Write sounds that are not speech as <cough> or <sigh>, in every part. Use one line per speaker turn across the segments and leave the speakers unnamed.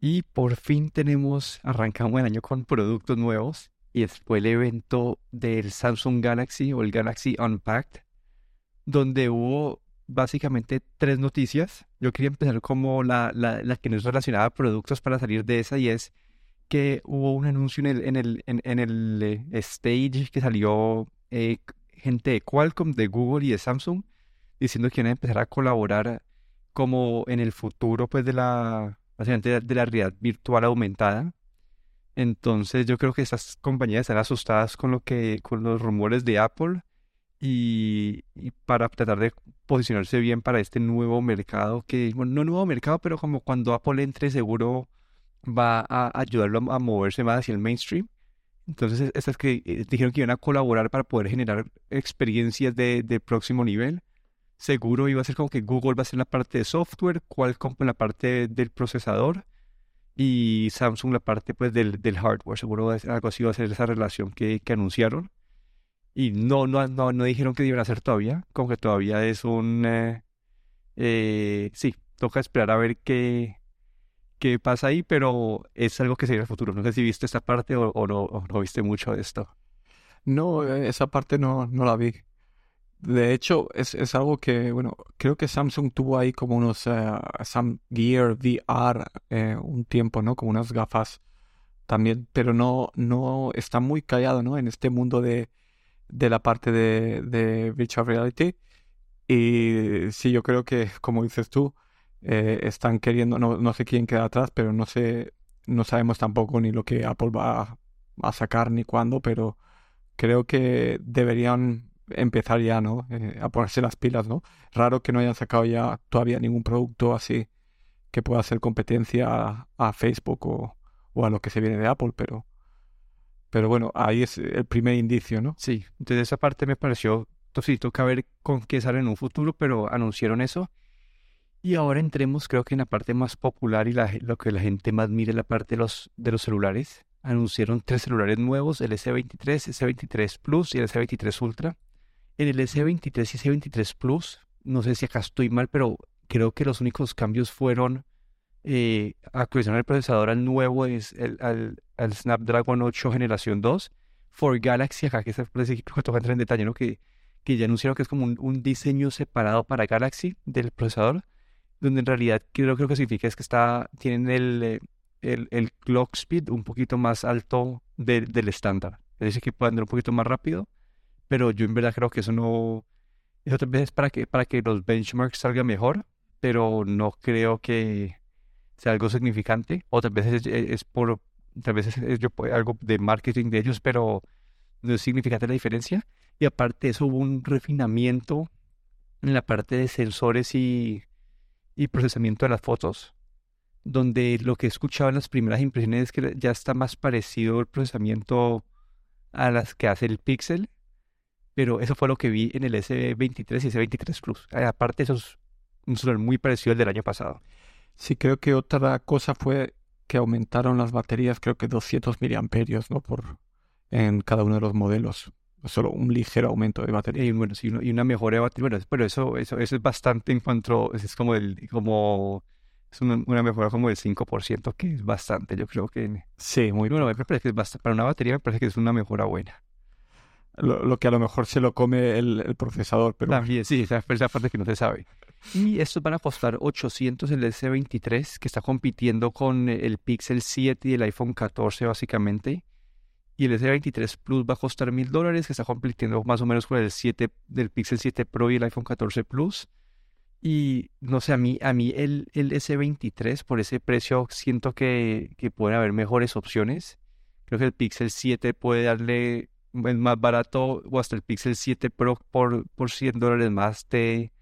Y por fin tenemos, arrancamos el año con productos nuevos y fue el evento del Samsung Galaxy o el Galaxy Unpacked, donde hubo básicamente tres noticias. Yo quería empezar como la, la, que nos relacionaba a productos para salir de esa y es que hubo un anuncio en el, en el, en, el eh, stage que salió eh, gente de Qualcomm, de Google y de Samsung diciendo que iban a empezar a colaborar como en el futuro pues de la básicamente de la realidad virtual aumentada. Entonces yo creo que estas compañías están asustadas con lo que con los rumores de Apple y, para tratar de posicionarse bien para este nuevo mercado que bueno, no nuevo mercado, pero como cuando Apple entre seguro va a ayudarlo a, moverse más hacia el mainstream. Entonces, estas que eh, dijeron que iban a colaborar para poder generar experiencias de, de próximo nivel seguro iba a ser como que Google va a ser la parte de software, Qualcomm la parte del procesador y Samsung la parte pues del, del hardware. Seguro algo así va a ser esa relación que, que anunciaron. Y no, no, no, no, dijeron que iban a hacer todavía, como que todavía es un... Eh, eh, sí, toca esperar a ver qué, qué pasa ahí, pero es algo que se en el futuro. No sé si viste esta parte o, o no, o no viste mucho de esto.
No, eh, esa parte no, no la vi. De hecho, es, es, algo que, bueno, creo que Samsung tuvo ahí como unos uh, Gear VR eh, un tiempo, ¿no? Como unas gafas también, pero no, no está muy callado, ¿no? En este mundo de, de la parte de, Virtual Reality. Y sí, yo creo que, <laughs> como dices tú, eh, están queriendo, no, no sé quién queda atrás, pero no sé, no sabemos tampoco ni lo que Apple va a sacar ni cuándo, pero creo que deberían empezar ya, ¿no? Eh, a ponerse las pilas, ¿no? Raro que no hayan sacado ya todavía ningún producto así que pueda hacer competencia a, Facebook o, a lo que se viene de Apple, pero, pero bueno, ahí es el primer indicio, ¿no?
Sí, entonces esa parte me pareció, sí, toca ver con qué sale en un futuro, pero anunciaron eso. Y ahora entremos, creo que en la parte más popular y la, lo que la gente más mire, la parte de los, de los celulares. Anunciaron tres celulares nuevos, el S23, S23 Plus y el S23 Ultra. En el S23 y S23 Plus, no sé si acá estoy mal, pero creo que los únicos cambios fueron eh, actualizar el procesador al nuevo, es el, al, Snapdragon 8 generación 2. For Galaxy, acá que se que toca entrar en detalle, ¿no? que, que ya anunciaron que es como un, diseño separado para Galaxy del procesador, donde en realidad creo, creo que significa es que está, tienen el, eh, el, el clock speed un poquito más alto del estándar. Es decir, que puede andar un poquito más rápido pero yo en verdad creo que eso no, eso tal vez es para que, para que los benchmarks salgan mejor, pero no creo que sea algo significante, o tal vez es, por, tal vez es, algo de marketing de ellos, pero no es significante la diferencia. Y aparte de eso hubo un refinamiento en la parte de sensores y, y procesamiento de las fotos, donde lo que he escuchado en las primeras impresiones es que ya está más parecido el procesamiento a las que hace el Pixel pero eso fue lo que vi en el S23 y S23 Plus. Eh, aparte, eso es un celular muy parecido al del año pasado.
Sí, creo que otra cosa fue que aumentaron las baterías, creo que 200 miliamperios, ¿no? Por, en cada uno de los modelos. Solo un ligero aumento de batería.
Y, bueno, sí, y una mejora de batería. Bueno, pero eso, eso, eso es bastante en cuanto, es como el, como, es una, mejora como del 5%, que es bastante, yo creo que.
Sí, muy
bueno. Me parece que es bastante, para una batería me parece que es una mejora buena
lo, que a lo mejor se lo come el, procesador. Pero...
También, sí, esa es la parte que no se sabe. Y estos van a costar 800 el S23, que está compitiendo con el Pixel 7 y el iPhone 14 básicamente. Y el S23 Plus va a costar 1000 dólares, que está compitiendo más o menos con el 7 del Pixel 7 Pro y el iPhone 14 Plus. Y no sé, a mí, a mí el, el S23 por ese precio siento que, que pueden haber mejores opciones. Creo que el Pixel 7 puede darle es más barato o hasta el Pixel 7 Pro por, por 100 dólares más te,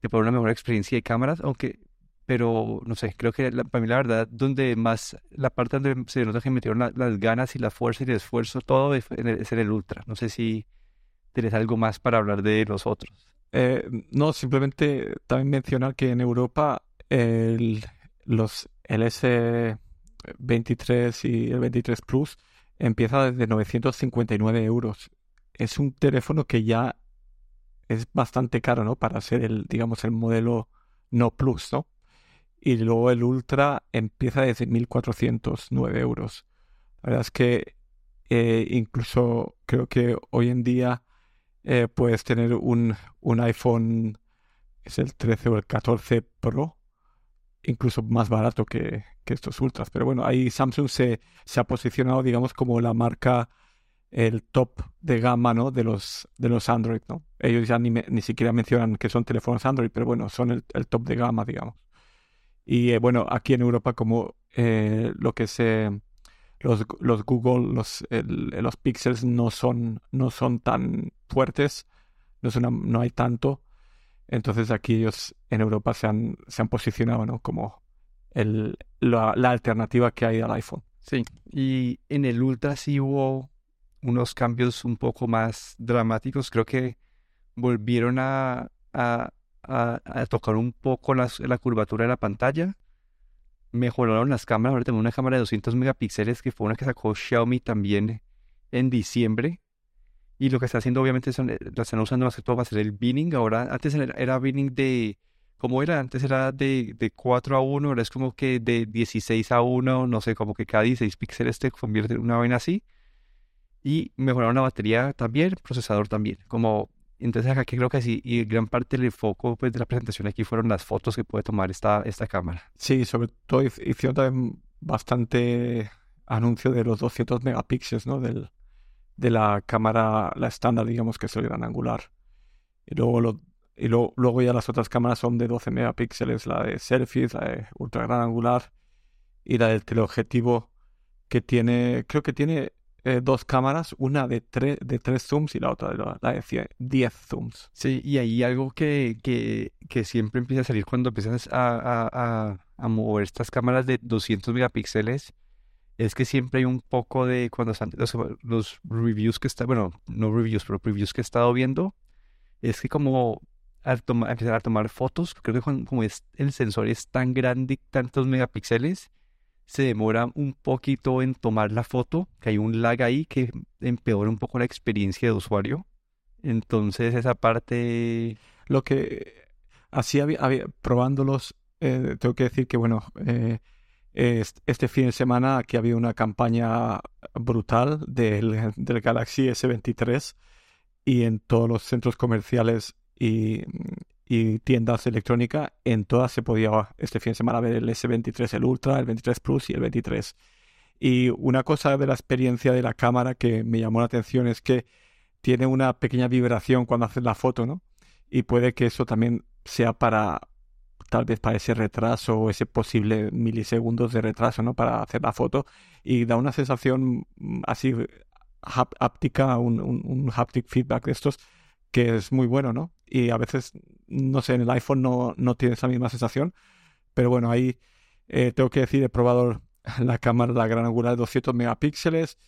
te pone una mejor experiencia de cámaras, aunque, pero no sé, creo que para mí la verdad, donde más, la parte donde se nota que metieron las ganas y la fuerza y el esfuerzo, todo es en, el, Ultra. No sé si tienes algo más para hablar de los otros.
Eh, no, simplemente también mencionar que en Europa el, los, el S23 y el 23 Plus empieza desde 959 euros. Es un teléfono que ya es bastante caro, ¿no? Para ser el, digamos, el modelo no plus, ¿no? y luego el Ultra empieza desde 1.409 euros. La verdad es que eh, incluso creo que hoy en día eh, puedes tener un, un iPhone, es el 13 o el 14 Pro, incluso más barato que, estos ultras. Pero bueno, ahí Samsung se, se, ha posicionado, digamos, como la marca, el top de gama, ¿no? De los, de los Android, ¿no? Ellos ya ni, ni siquiera mencionan que son teléfonos Android, pero bueno, son el, el top de gama, digamos. Y eh, bueno, aquí en Europa, como eh, lo que se los, los Google, los, los Pixels no son, no son tan fuertes, no, no hay tanto. Entonces aquí ellos en Europa se han, se han posicionado ¿no? como el, la, alternativa que hay al iPhone.
Sí, y en el Ultra sí hubo unos cambios un poco más dramáticos. Creo que volvieron a, a, a, tocar un poco la curvatura de la pantalla mejoraron las cámaras. Ahora tenemos una cámara de 200 megapíxeles que fue una que sacó Xiaomi también en diciembre. Y lo que está haciendo, obviamente, son, eh, la están usando más que todo para hacer el binning. Ahora, antes era, binning de. ¿Cómo era? Antes era de, de 4 a 1, ahora es como que de 16 a 1, no sé, como que cada 16 píxeles te convierte en una vaina así. Y mejoraron la batería también, procesador también. Como entonces acá creo que sí, y gran parte del foco pues, de la presentación aquí fueron las fotos que puede tomar esta, esta cámara.
Sí, sobre todo hicieron también bastante anuncio de los 200 megapíxeles, ¿no? Del, de la cámara, la estándar, digamos, que es el gran angular. Y luego, y luego ya las otras cámaras son de 12 megapíxeles, la de selfies, la de ultra gran angular y la del teleobjetivo que tiene, creo que tiene eh, dos cámaras, una de, de tres zooms y la otra de la, de 10 zooms.
Sí, y ahí algo que, que, que, siempre empieza a salir cuando empiezas a, a, a, mover estas cámaras de 200 megapíxeles es que siempre hay un poco de cuando los, los, reviews que está, bueno, no reviews, pero previews que he estado viendo, es que como al empezar a tomar fotos, creo que como es, el sensor es tan grande, tantos megapíxeles, se demora un poquito en tomar la foto, que hay un lag ahí que empeora un poco la experiencia de usuario. Entonces esa parte...
Lo que así había, probándolos, eh, tengo que decir que bueno, eh, este fin de semana aquí había una campaña brutal del, del Galaxy S23 y en todos los centros comerciales y, y tiendas electrónicas, en todas se podía este fin de semana ver el S23, el Ultra, el 23 Plus y el 23. Y una cosa de la experiencia de la cámara que me llamó la atención es que tiene una pequeña vibración cuando haces la foto, ¿no? Y puede que eso también sea para, tal vez para ese retraso o ese posible milisegundos de retraso, ¿no? Para hacer la foto. Y da una sensación mm, así háptica, un, un, un haptic feedback de estos que es muy bueno, ¿no? Y a veces, no sé, en el iPhone no, no tiene esa misma sensación, pero bueno, ahí eh, tengo que decir, he probado <laughs> la cámara, la gran angular de 200 megapíxeles,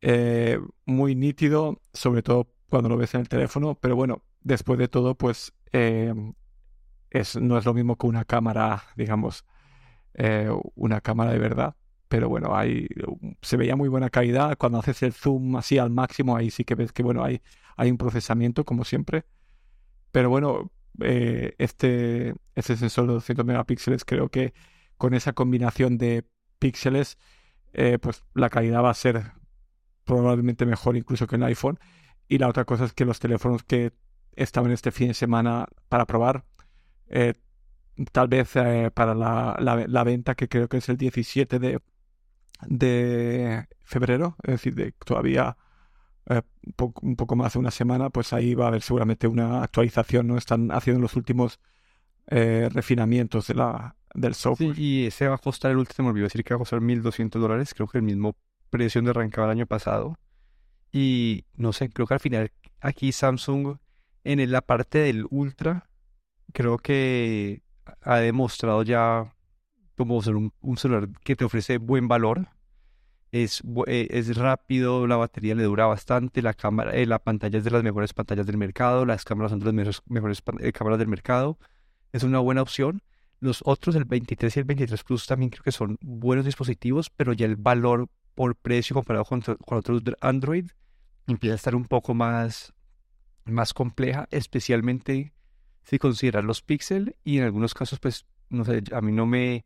eh, muy nítido, sobre todo cuando lo ves en el teléfono, pero bueno, después de todo, pues eh, no es lo mismo que una cámara, digamos, una cámara de verdad. Pero bueno, ahí se veía muy buena calidad. Cuando haces el zoom así al máximo, ahí sí que ves que bueno, hay hay un procesamiento como siempre. Pero bueno, eh, este, este sensor de 200 megapíxeles creo que con esa combinación de píxeles, eh, pues la calidad va a ser probablemente mejor incluso que el iPhone. Y la otra cosa es que los teléfonos que estaban este fin de semana para probar, eh, tal vez para la, la, venta que creo que es el 17 de, de febrero, es decir, de, todavía eh, un poco más de una semana, pues ahí va a haber seguramente una actualización, ¿no? Están haciendo los últimos eh, refinamientos de la, del software.
Sí, y ese va a costar, el último, me olvidó decir que va a costar 1.200 dólares, creo que el mismo precio donde arrancaba el año pasado. Y no sé, creo que al final aquí Samsung en la parte del Ultra, creo que ha demostrado ya como ser un celular que te ofrece buen valor es, eh, es rápido, la batería le dura bastante, la cámara, eh, la pantalla es de las mejores pantallas del mercado, las cámaras son de las mejores, eh, cámaras del mercado, es una buena opción. Los otros, el 23 y el 23 Plus, también creo que son buenos dispositivos, pero ya el valor por precio comparado con, con otros Android empieza a estar un poco más, más compleja, especialmente si consideras los Pixel y en algunos casos, pues no sé, a mí no me...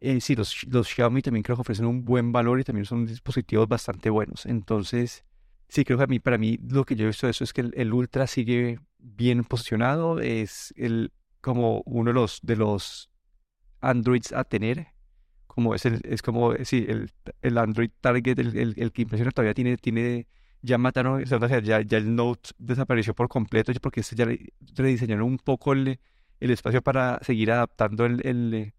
Eh, sí, los, los Xiaomi también creo que ofrecen un buen valor y también son dispositivos bastante buenos. Entonces, sí, creo que a mí, para mí, lo que yo he visto de eso es que el, Ultra sigue bien posicionado, es el, como uno de los, de los Androids a tener, como es, el, es como, sí, el, el Android Target, el, el, que impresiona todavía tiene, tiene ya mataron, ya, ya el Note desapareció por completo, porque este ya rediseñaron un poco el, el espacio para seguir adaptando el,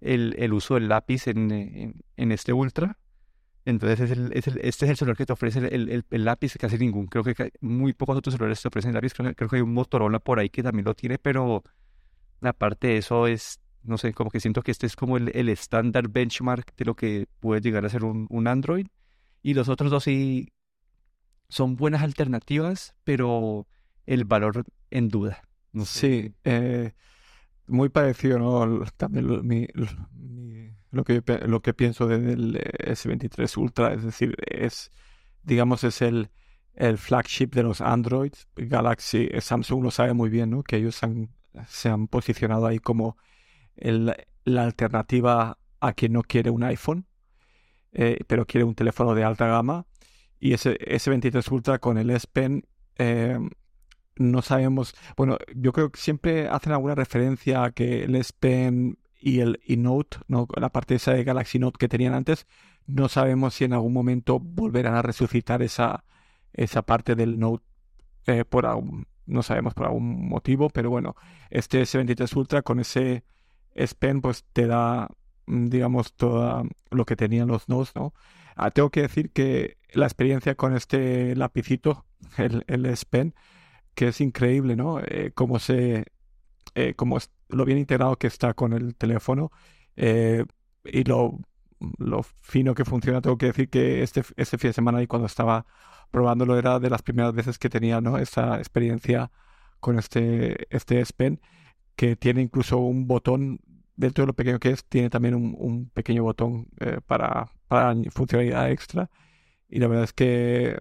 el, el, uso del lápiz en, en, este Ultra. Entonces, es es este es el celular que te ofrece el, lápiz, casi ningún. Creo que muy pocos otros celulares te ofrecen el lápiz. Creo, que hay un Motorola por ahí que también lo tiene, pero aparte de eso es, no sé, como que siento que este es como el, el estándar benchmark de lo que puede llegar a ser un, un Android. Y los otros dos sí son buenas alternativas, pero el valor en duda.
Sí, eh, muy parecido, ¿no? También lo, lo, que, lo que pienso del S23 Ultra, es decir, es, digamos, es el, el flagship de los Androids. Galaxy, eh, Samsung lo sabe muy bien, ¿no? Que ellos se han posicionado ahí como el, la alternativa a quien no quiere un iPhone, eh, pero quiere un teléfono de alta gama y ese S23 Ultra con el S Pen eh, no sabemos, bueno, yo creo que siempre hacen alguna referencia a que el S Pen y el y Note, ¿no? la parte esa de Galaxy Note que tenían antes, no sabemos si en algún momento volverán a resucitar esa, esa parte del Note eh, por algún, no sabemos por algún motivo, pero bueno, este S23 Ultra con ese S Pen pues te da, digamos, todo lo que tenían los Notes, ¿no? Ah, tengo que decir que la experiencia con este lapicito, el, el S Pen, que es increíble, ¿no? Eh, cómo se, eh, cómo lo bien integrado que está con el teléfono eh, y lo, lo fino que funciona. Tengo que decir que este, este fin de semana y cuando estaba probándolo era de las primeras veces que tenía, ¿no? Esa experiencia con este, este S Pen, que tiene incluso un botón dentro de lo pequeño que es, tiene también un, pequeño botón eh, para, para funcionalidad extra. Y la verdad es que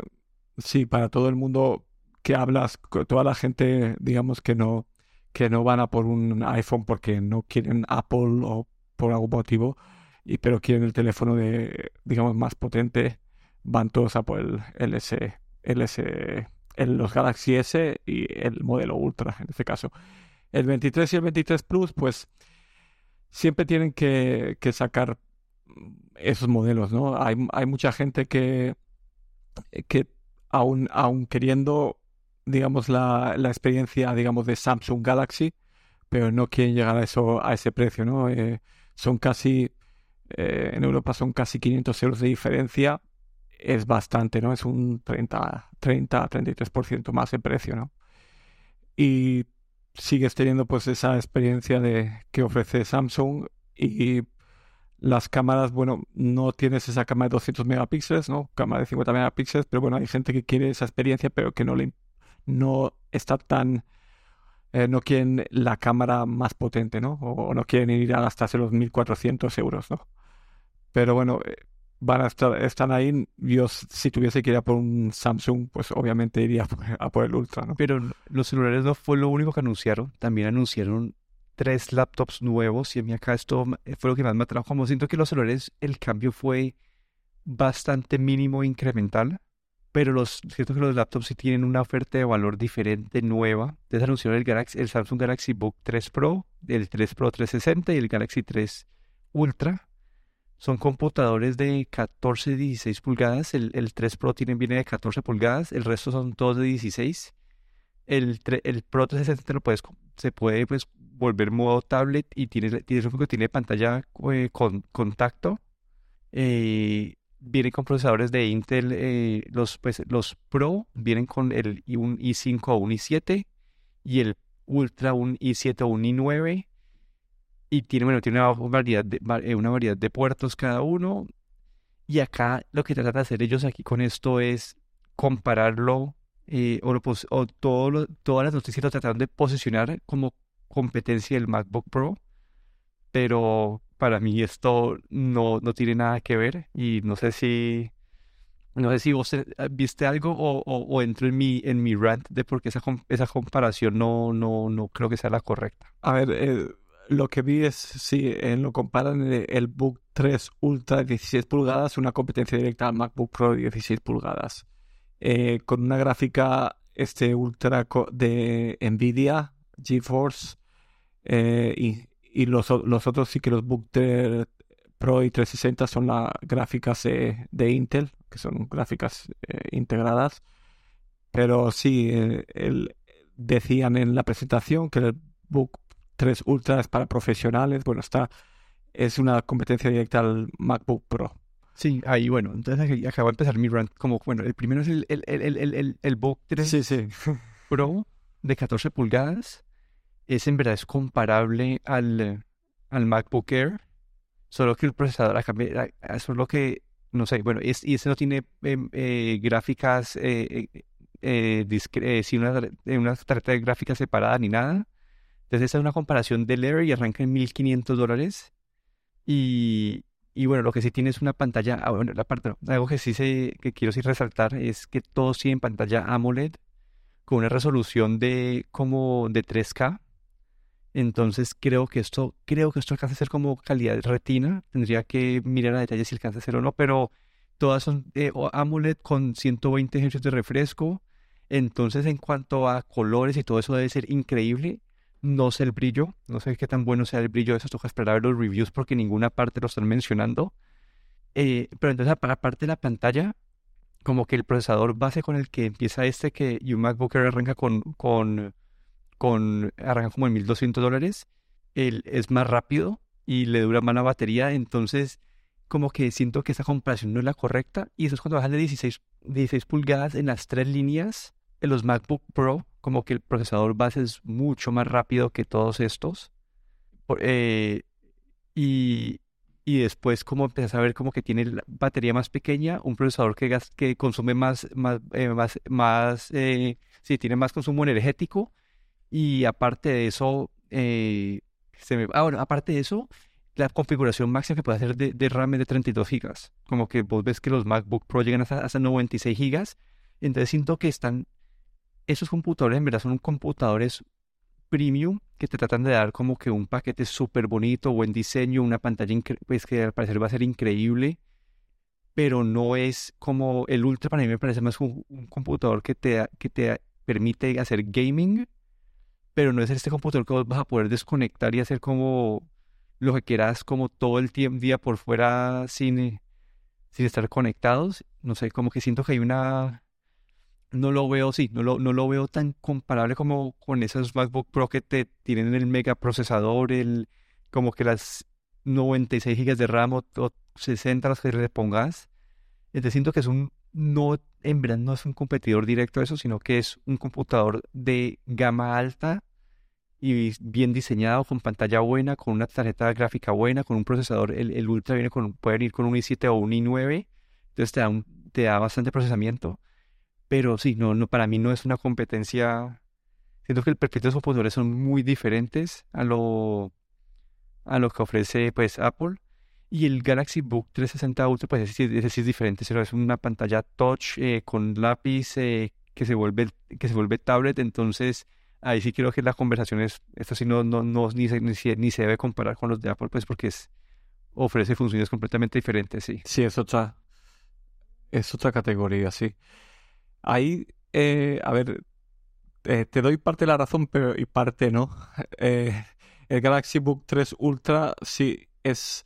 sí, para todo el mundo que hablas, toda la gente, digamos que no, que no van a por un iPhone porque no quieren Apple o por algún motivo, y, pero quieren el teléfono de, digamos, más potente, van todos a por el, S, el S, el, los Galaxy S y el modelo Ultra en este caso. El 23 y el 23 Plus, pues siempre tienen que, sacar esos modelos, ¿no? Hay, hay mucha gente que, que aún, aún queriendo, digamos, la, la, experiencia, digamos, de Samsung Galaxy, pero no quieren llegar a eso, a ese precio, ¿no? Eh, son casi, eh, en Europa son casi 500 euros de diferencia, es bastante, ¿no? Es un 30, 30, 33% más de precio, ¿no? Y sigues teniendo pues esa experiencia de que ofrece Samsung y las cámaras, bueno, no tienes esa cámara de 200 megapíxeles, ¿no? Cámara de 50 megapíxeles, pero bueno, hay gente que quiere esa experiencia, pero que no le no está tan eh, no quieren la cámara más potente, ¿no? O, no quieren ir a gastarse los 1400 euros, ¿no? Pero bueno, eh, van a estar, están ahí. Yo, si tuviese que ir a por un Samsung, pues obviamente iría <laughs> a por, el Ultra, ¿no?
Pero los celulares no fue lo único que anunciaron. También anunciaron tres laptops nuevos y a mí acá esto fue lo que más me atrajo. Como siento que los celulares, el cambio fue bastante mínimo incremental. Pero los, siento que los laptops sí tienen una oferta de valor diferente, nueva. Entonces anunciaron el, Galaxy, el Samsung Galaxy Book 3 Pro, el 3 Pro 360 y el Galaxy 3 Ultra son computadores de 14, 16 pulgadas. El, el 3 Pro tiene, viene de 14 pulgadas. El resto son todos de 16. El, el Pro 360 lo puedes, se puede pues, volver modo tablet y tiene, tiene, tiene pantalla eh, con contacto. Eh, viene con procesadores de Intel. Eh, los, pues, los Pro vienen con el un i5 o un i7 y el Ultra un i7 o un i9 y tiene, bueno, tiene una variedad, de, eh, una variedad de puertos cada uno. Y acá lo que tratan de hacer ellos aquí con esto es compararlo eh, o, o todo todas las noticias lo trataron de posicionar como competencia del MacBook Pro. Pero para mí esto no, no tiene nada que ver y no sé si no sé si vos eh, viste algo o, o, entro en mi, en mi rant de por qué esa, esa comparación no, no, no creo que sea la correcta.
A ver, lo que vi es, en lo comparan el, Book 3 Ultra de 16 pulgadas, una competencia directa al MacBook Pro de 16 pulgadas. Eh, con una gráfica este Ultra de Nvidia, GeForce, eh, y, y los, los, otros sí que los Book 3 Pro y 360 son las gráficas de, Intel, que son gráficas eh, integradas. Pero sí, decían en la presentación que el Book 3 Ultra es para profesionales. Bueno, está es una competencia directa al MacBook Pro.
Sí, ahí bueno, entonces acabo de empezar mi rant. Como, bueno, el primero es el, el, el, el, Book 3
sí, sí. <laughs>
Pro de 14 pulgadas. Es en verdad es comparable al, al MacBook Air, solo que el procesador solo que, no sé, bueno, es, y ese no tiene em, eh, gráficas, eh, eh, eh sin una, una tarjeta de gráficas separada ni nada. Entonces, esa es una comparación del Air y arranca en 1500 dólares. Y, y bueno, lo que sí tiene es una pantalla, ah, bueno, la parte, algo que sí sé, que quiero sí resaltar es que todos tienen pantalla AMOLED con una resolución de como de 3K. Entonces creo que esto, creo que esto alcanza a ser como calidad retina. Tendría que mirar a detalle si alcanza a ser o no, pero todas son eh, AMOLED con 120 Hz de refresco. Entonces en cuanto a colores y todo eso debe ser increíble. No sé el brillo, no sé qué tan bueno sea el brillo de eso, toca esperar a ver los reviews porque ninguna parte lo están mencionando. Eh, pero entonces, aparte de la pantalla, como que el procesador base con el que empieza este, que un MacBook arranca con, con, con, arranca como en 1200 dólares, es más rápido y le dura más la batería, entonces como que siento que esa comparación no es la correcta y eso es cuando bajan de 16, 16 pulgadas en las tres líneas en los MacBook Pro como que el procesador base es mucho más rápido que todos estos. Eh, y, y, después como empiezas a ver como que tiene la batería más pequeña, un procesador que, que consume más, más, eh, más, más eh, sí, tiene más consumo energético. Y aparte de eso, se me, ah, bueno, aparte de eso, la configuración máxima que puede hacer de, de RAM es de 32 GB. Como que vos ves que los MacBook Pro llegan hasta, hasta 96 GB. Entonces siento que están esos computadores en verdad son computadores premium que te tratan de dar como que un paquete súper bonito, buen diseño, una pantalla pues que al parecer va a ser increíble, pero no es como el Ultra para mí me parece más un, computador que te, que te permite hacer gaming, pero no es este computador que vas a poder desconectar y hacer como lo que quieras como todo el día por fuera sin, sin estar conectados. No sé, como que siento que hay una no lo veo, sí, no lo, no lo veo tan comparable como con esos MacBook Pro que te tienen el mega procesador, el, como que las 96 GB de RAM o, 60 las que le pongas. Entonces siento que es un, no, en verdad no es un competidor directo a eso, sino que es un computador de gama alta y bien diseñado, con pantalla buena, con una tarjeta gráfica buena, con un procesador, el, el Ultra viene con, puede venir con un i7 o un i9, entonces te da, un, te da bastante procesamiento pero sí, no, no, para mí no es una competencia. Siento que el perfil de los computadores son muy diferentes a lo, a lo que ofrece pues Apple. Y el Galaxy Book 360 Ultra, pues ese, sí es diferente. Es una pantalla touch eh, con lápiz eh, que, se vuelve, que se vuelve tablet. Entonces, ahí sí creo que la conversación es, esto sí no, no, no ni, se, ni, se, ni se debe comparar con los de Apple, pues porque es, ofrece funciones completamente diferentes, sí.
Sí, es otra, es otra categoría, sí. Ahí, eh, a ver, eh, te doy parte de la razón, pero y parte no. <laughs> Eh, el Galaxy Book 3 Ultra sí es,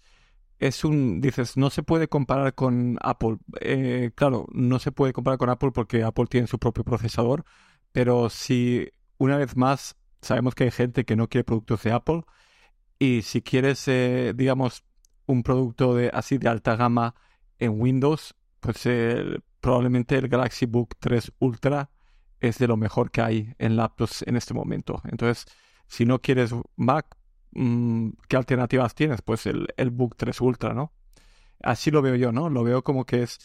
es un, dices, no se puede comparar con Apple. claro, no se puede comparar con Apple porque Apple tiene su propio procesador, pero si una vez más sabemos que hay gente que no quiere productos de Apple y si quieres, digamos, un producto de así de alta gama en Windows, pues probablemente el Galaxy Book 3 Ultra es de lo mejor que hay en laptops en este momento. Entonces, si no quieres Mac, mm, ¿qué alternativas tienes? Pues el, el Book 3 Ultra, ¿no? Así lo veo yo, ¿no? Lo veo como que es...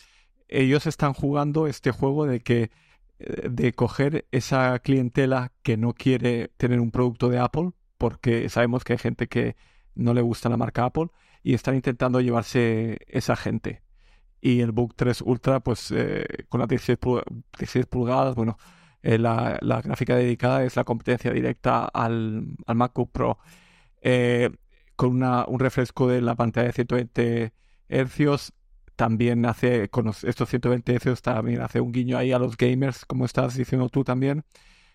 Ellos están jugando este juego de que eh, de coger esa clientela que no quiere tener un producto de Apple, porque sabemos que hay gente que no le gusta la marca Apple, y están intentando llevarse esa gente y el Book 3 Ultra, pues eh, con las 16, pulgadas, bueno, eh, la, gráfica dedicada es la competencia directa al, al MacBook Pro. eh, con una, un refresco de la pantalla de 120 hercios. También hace, con estos 120 hercios, también hace un guiño ahí a los gamers, como estás diciendo tú también.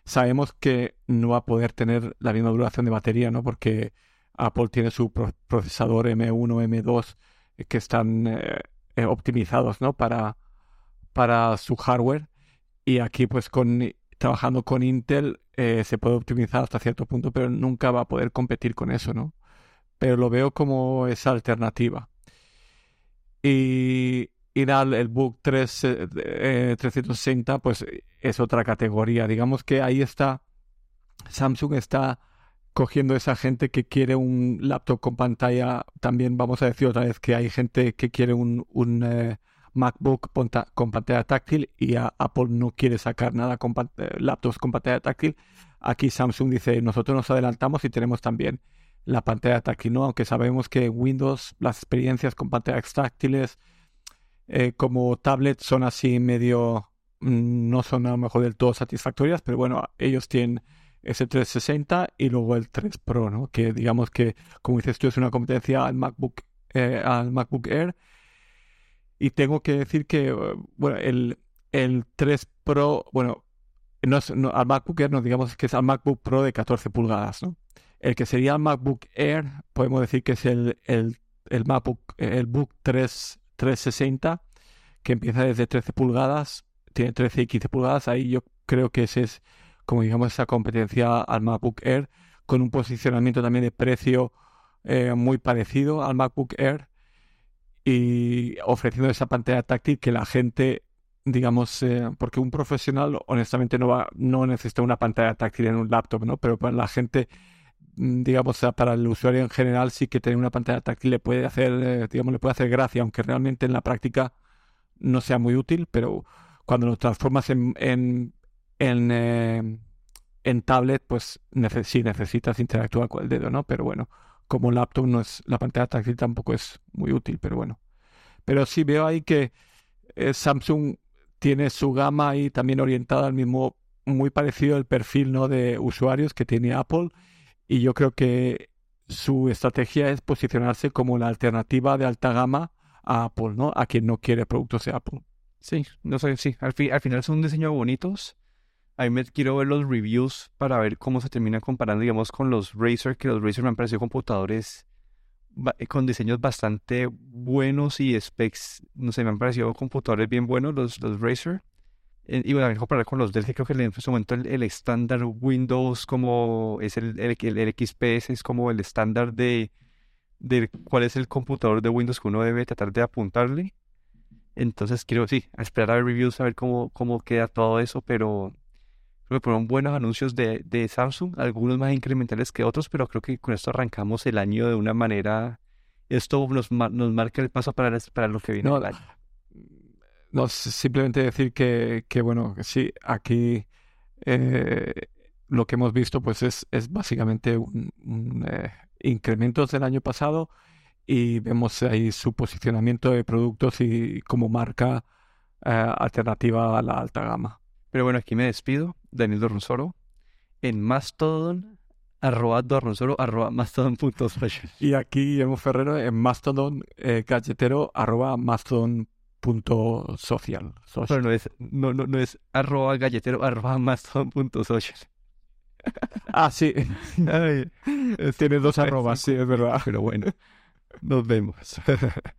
Sabemos que no va a poder tener la misma duración de batería, ¿no? Porque Apple tiene su procesador M1, M2 eh, que están eh, eh, optimizados, ¿no? Para, para su hardware. Y aquí, pues, con trabajando con Intel, se puede optimizar hasta cierto punto, pero nunca va a poder competir con eso, ¿no? Pero lo veo como esa alternativa. Y, y el Book 3, 360, pues es otra categoría. Digamos que ahí está, Samsung está cogiendo esa gente que quiere un laptop con pantalla. También vamos a decir otra vez que hay gente que quiere un, un eh, MacBook con pantalla táctil y Apple no quiere sacar nada con eh, laptops con pantalla táctil. Aquí Samsung dice, nosotros nos adelantamos y tenemos también la pantalla táctil, ¿no? Aunque sabemos que Windows, las experiencias con pantallas táctiles eh, como tablet son así medio, mm, no son a lo mejor del todo satisfactorias, pero bueno, ellos tienen ese 360 y luego el 3 Pro, ¿no? Que digamos que, como dices tú, es una competencia al MacBook, eh, al MacBook Air. Y tengo que decir que, bueno, el, el 3 Pro, bueno, no es, al MacBook Air no digamos que es al MacBook Pro de 14 pulgadas, ¿no? El que sería el MacBook Air, podemos decir que es el, el, el MacBook, el Book 3, 360, que empieza desde 13 pulgadas, tiene 13 y 15 pulgadas, ahí yo creo que ese es como digamos esa competencia al MacBook Air, con un posicionamiento también de precio eh, muy parecido al MacBook Air y ofreciendo esa pantalla táctil que la gente digamos, eh, porque un profesional honestamente no va, no necesita una pantalla táctil en un laptop, ¿no? Pero para la gente, mm, digamos, para el usuario en general sí que tener una pantalla táctil le puede hacer, eh, digamos, le puede hacer gracia, aunque realmente en la práctica no sea muy útil, pero cuando lo transformas en en, eh, en tablet, pues sí necesitas interactuar con el dedo, ¿no? Pero bueno, como laptop no es, la pantalla táctil tampoco es muy útil, pero bueno. Pero sí veo ahí que eh, Samsung tiene su gama ahí también orientada al mismo, muy parecido al perfil ¿no? de usuarios que tiene Apple. Y yo creo que su estrategia es posicionarse como la alternativa de alta gama a Apple, ¿no? A quien no quiere productos de Apple.
Sí, no sé, sí. Al, al final son diseños bonitos a mí me quiero ver los reviews para ver cómo se termina comparando, digamos, con los Razer, que los Razer me han parecido computadores eh, con diseños bastante buenos y specs, no sé, me han parecido computadores bien buenos los, los Razer. Eh, y bueno, comparar con los Dell, que creo que en su momento el estándar Windows como es el, el, el, XPS, es como el estándar de, de cuál es el computador de Windows que uno debe tratar de apuntarle. Entonces quiero, sí, esperar a ver reviews, a ver cómo, cómo queda todo eso, pero Creo que fueron buenos anuncios de, de Samsung, algunos más incrementales que otros, pero creo que con esto arrancamos el año de una manera. Esto nos, nos marca el paso para, para lo que viene.
No, no simplemente decir que, que bueno, sí, aquí eh, lo que hemos visto pues es, es básicamente un, eh, incrementos del año pasado y vemos ahí su posicionamiento de productos y como marca eh, alternativa a la alta gama.
Pero bueno, aquí me despido. Daniel Dorronsoro. En Mastodon, arroba Dorronsoro, arroba mastodon.social.
Y aquí Guillermo Ferrero en Mastodon eh, galletero, arroba mastodon.social.
Pero no es, no, no, no es arroba galletero, arroba mastodon.social.
ah, sí. <laughs> Tiene dos arrobas, sí, es verdad.
Pero bueno, nos vemos. <laughs>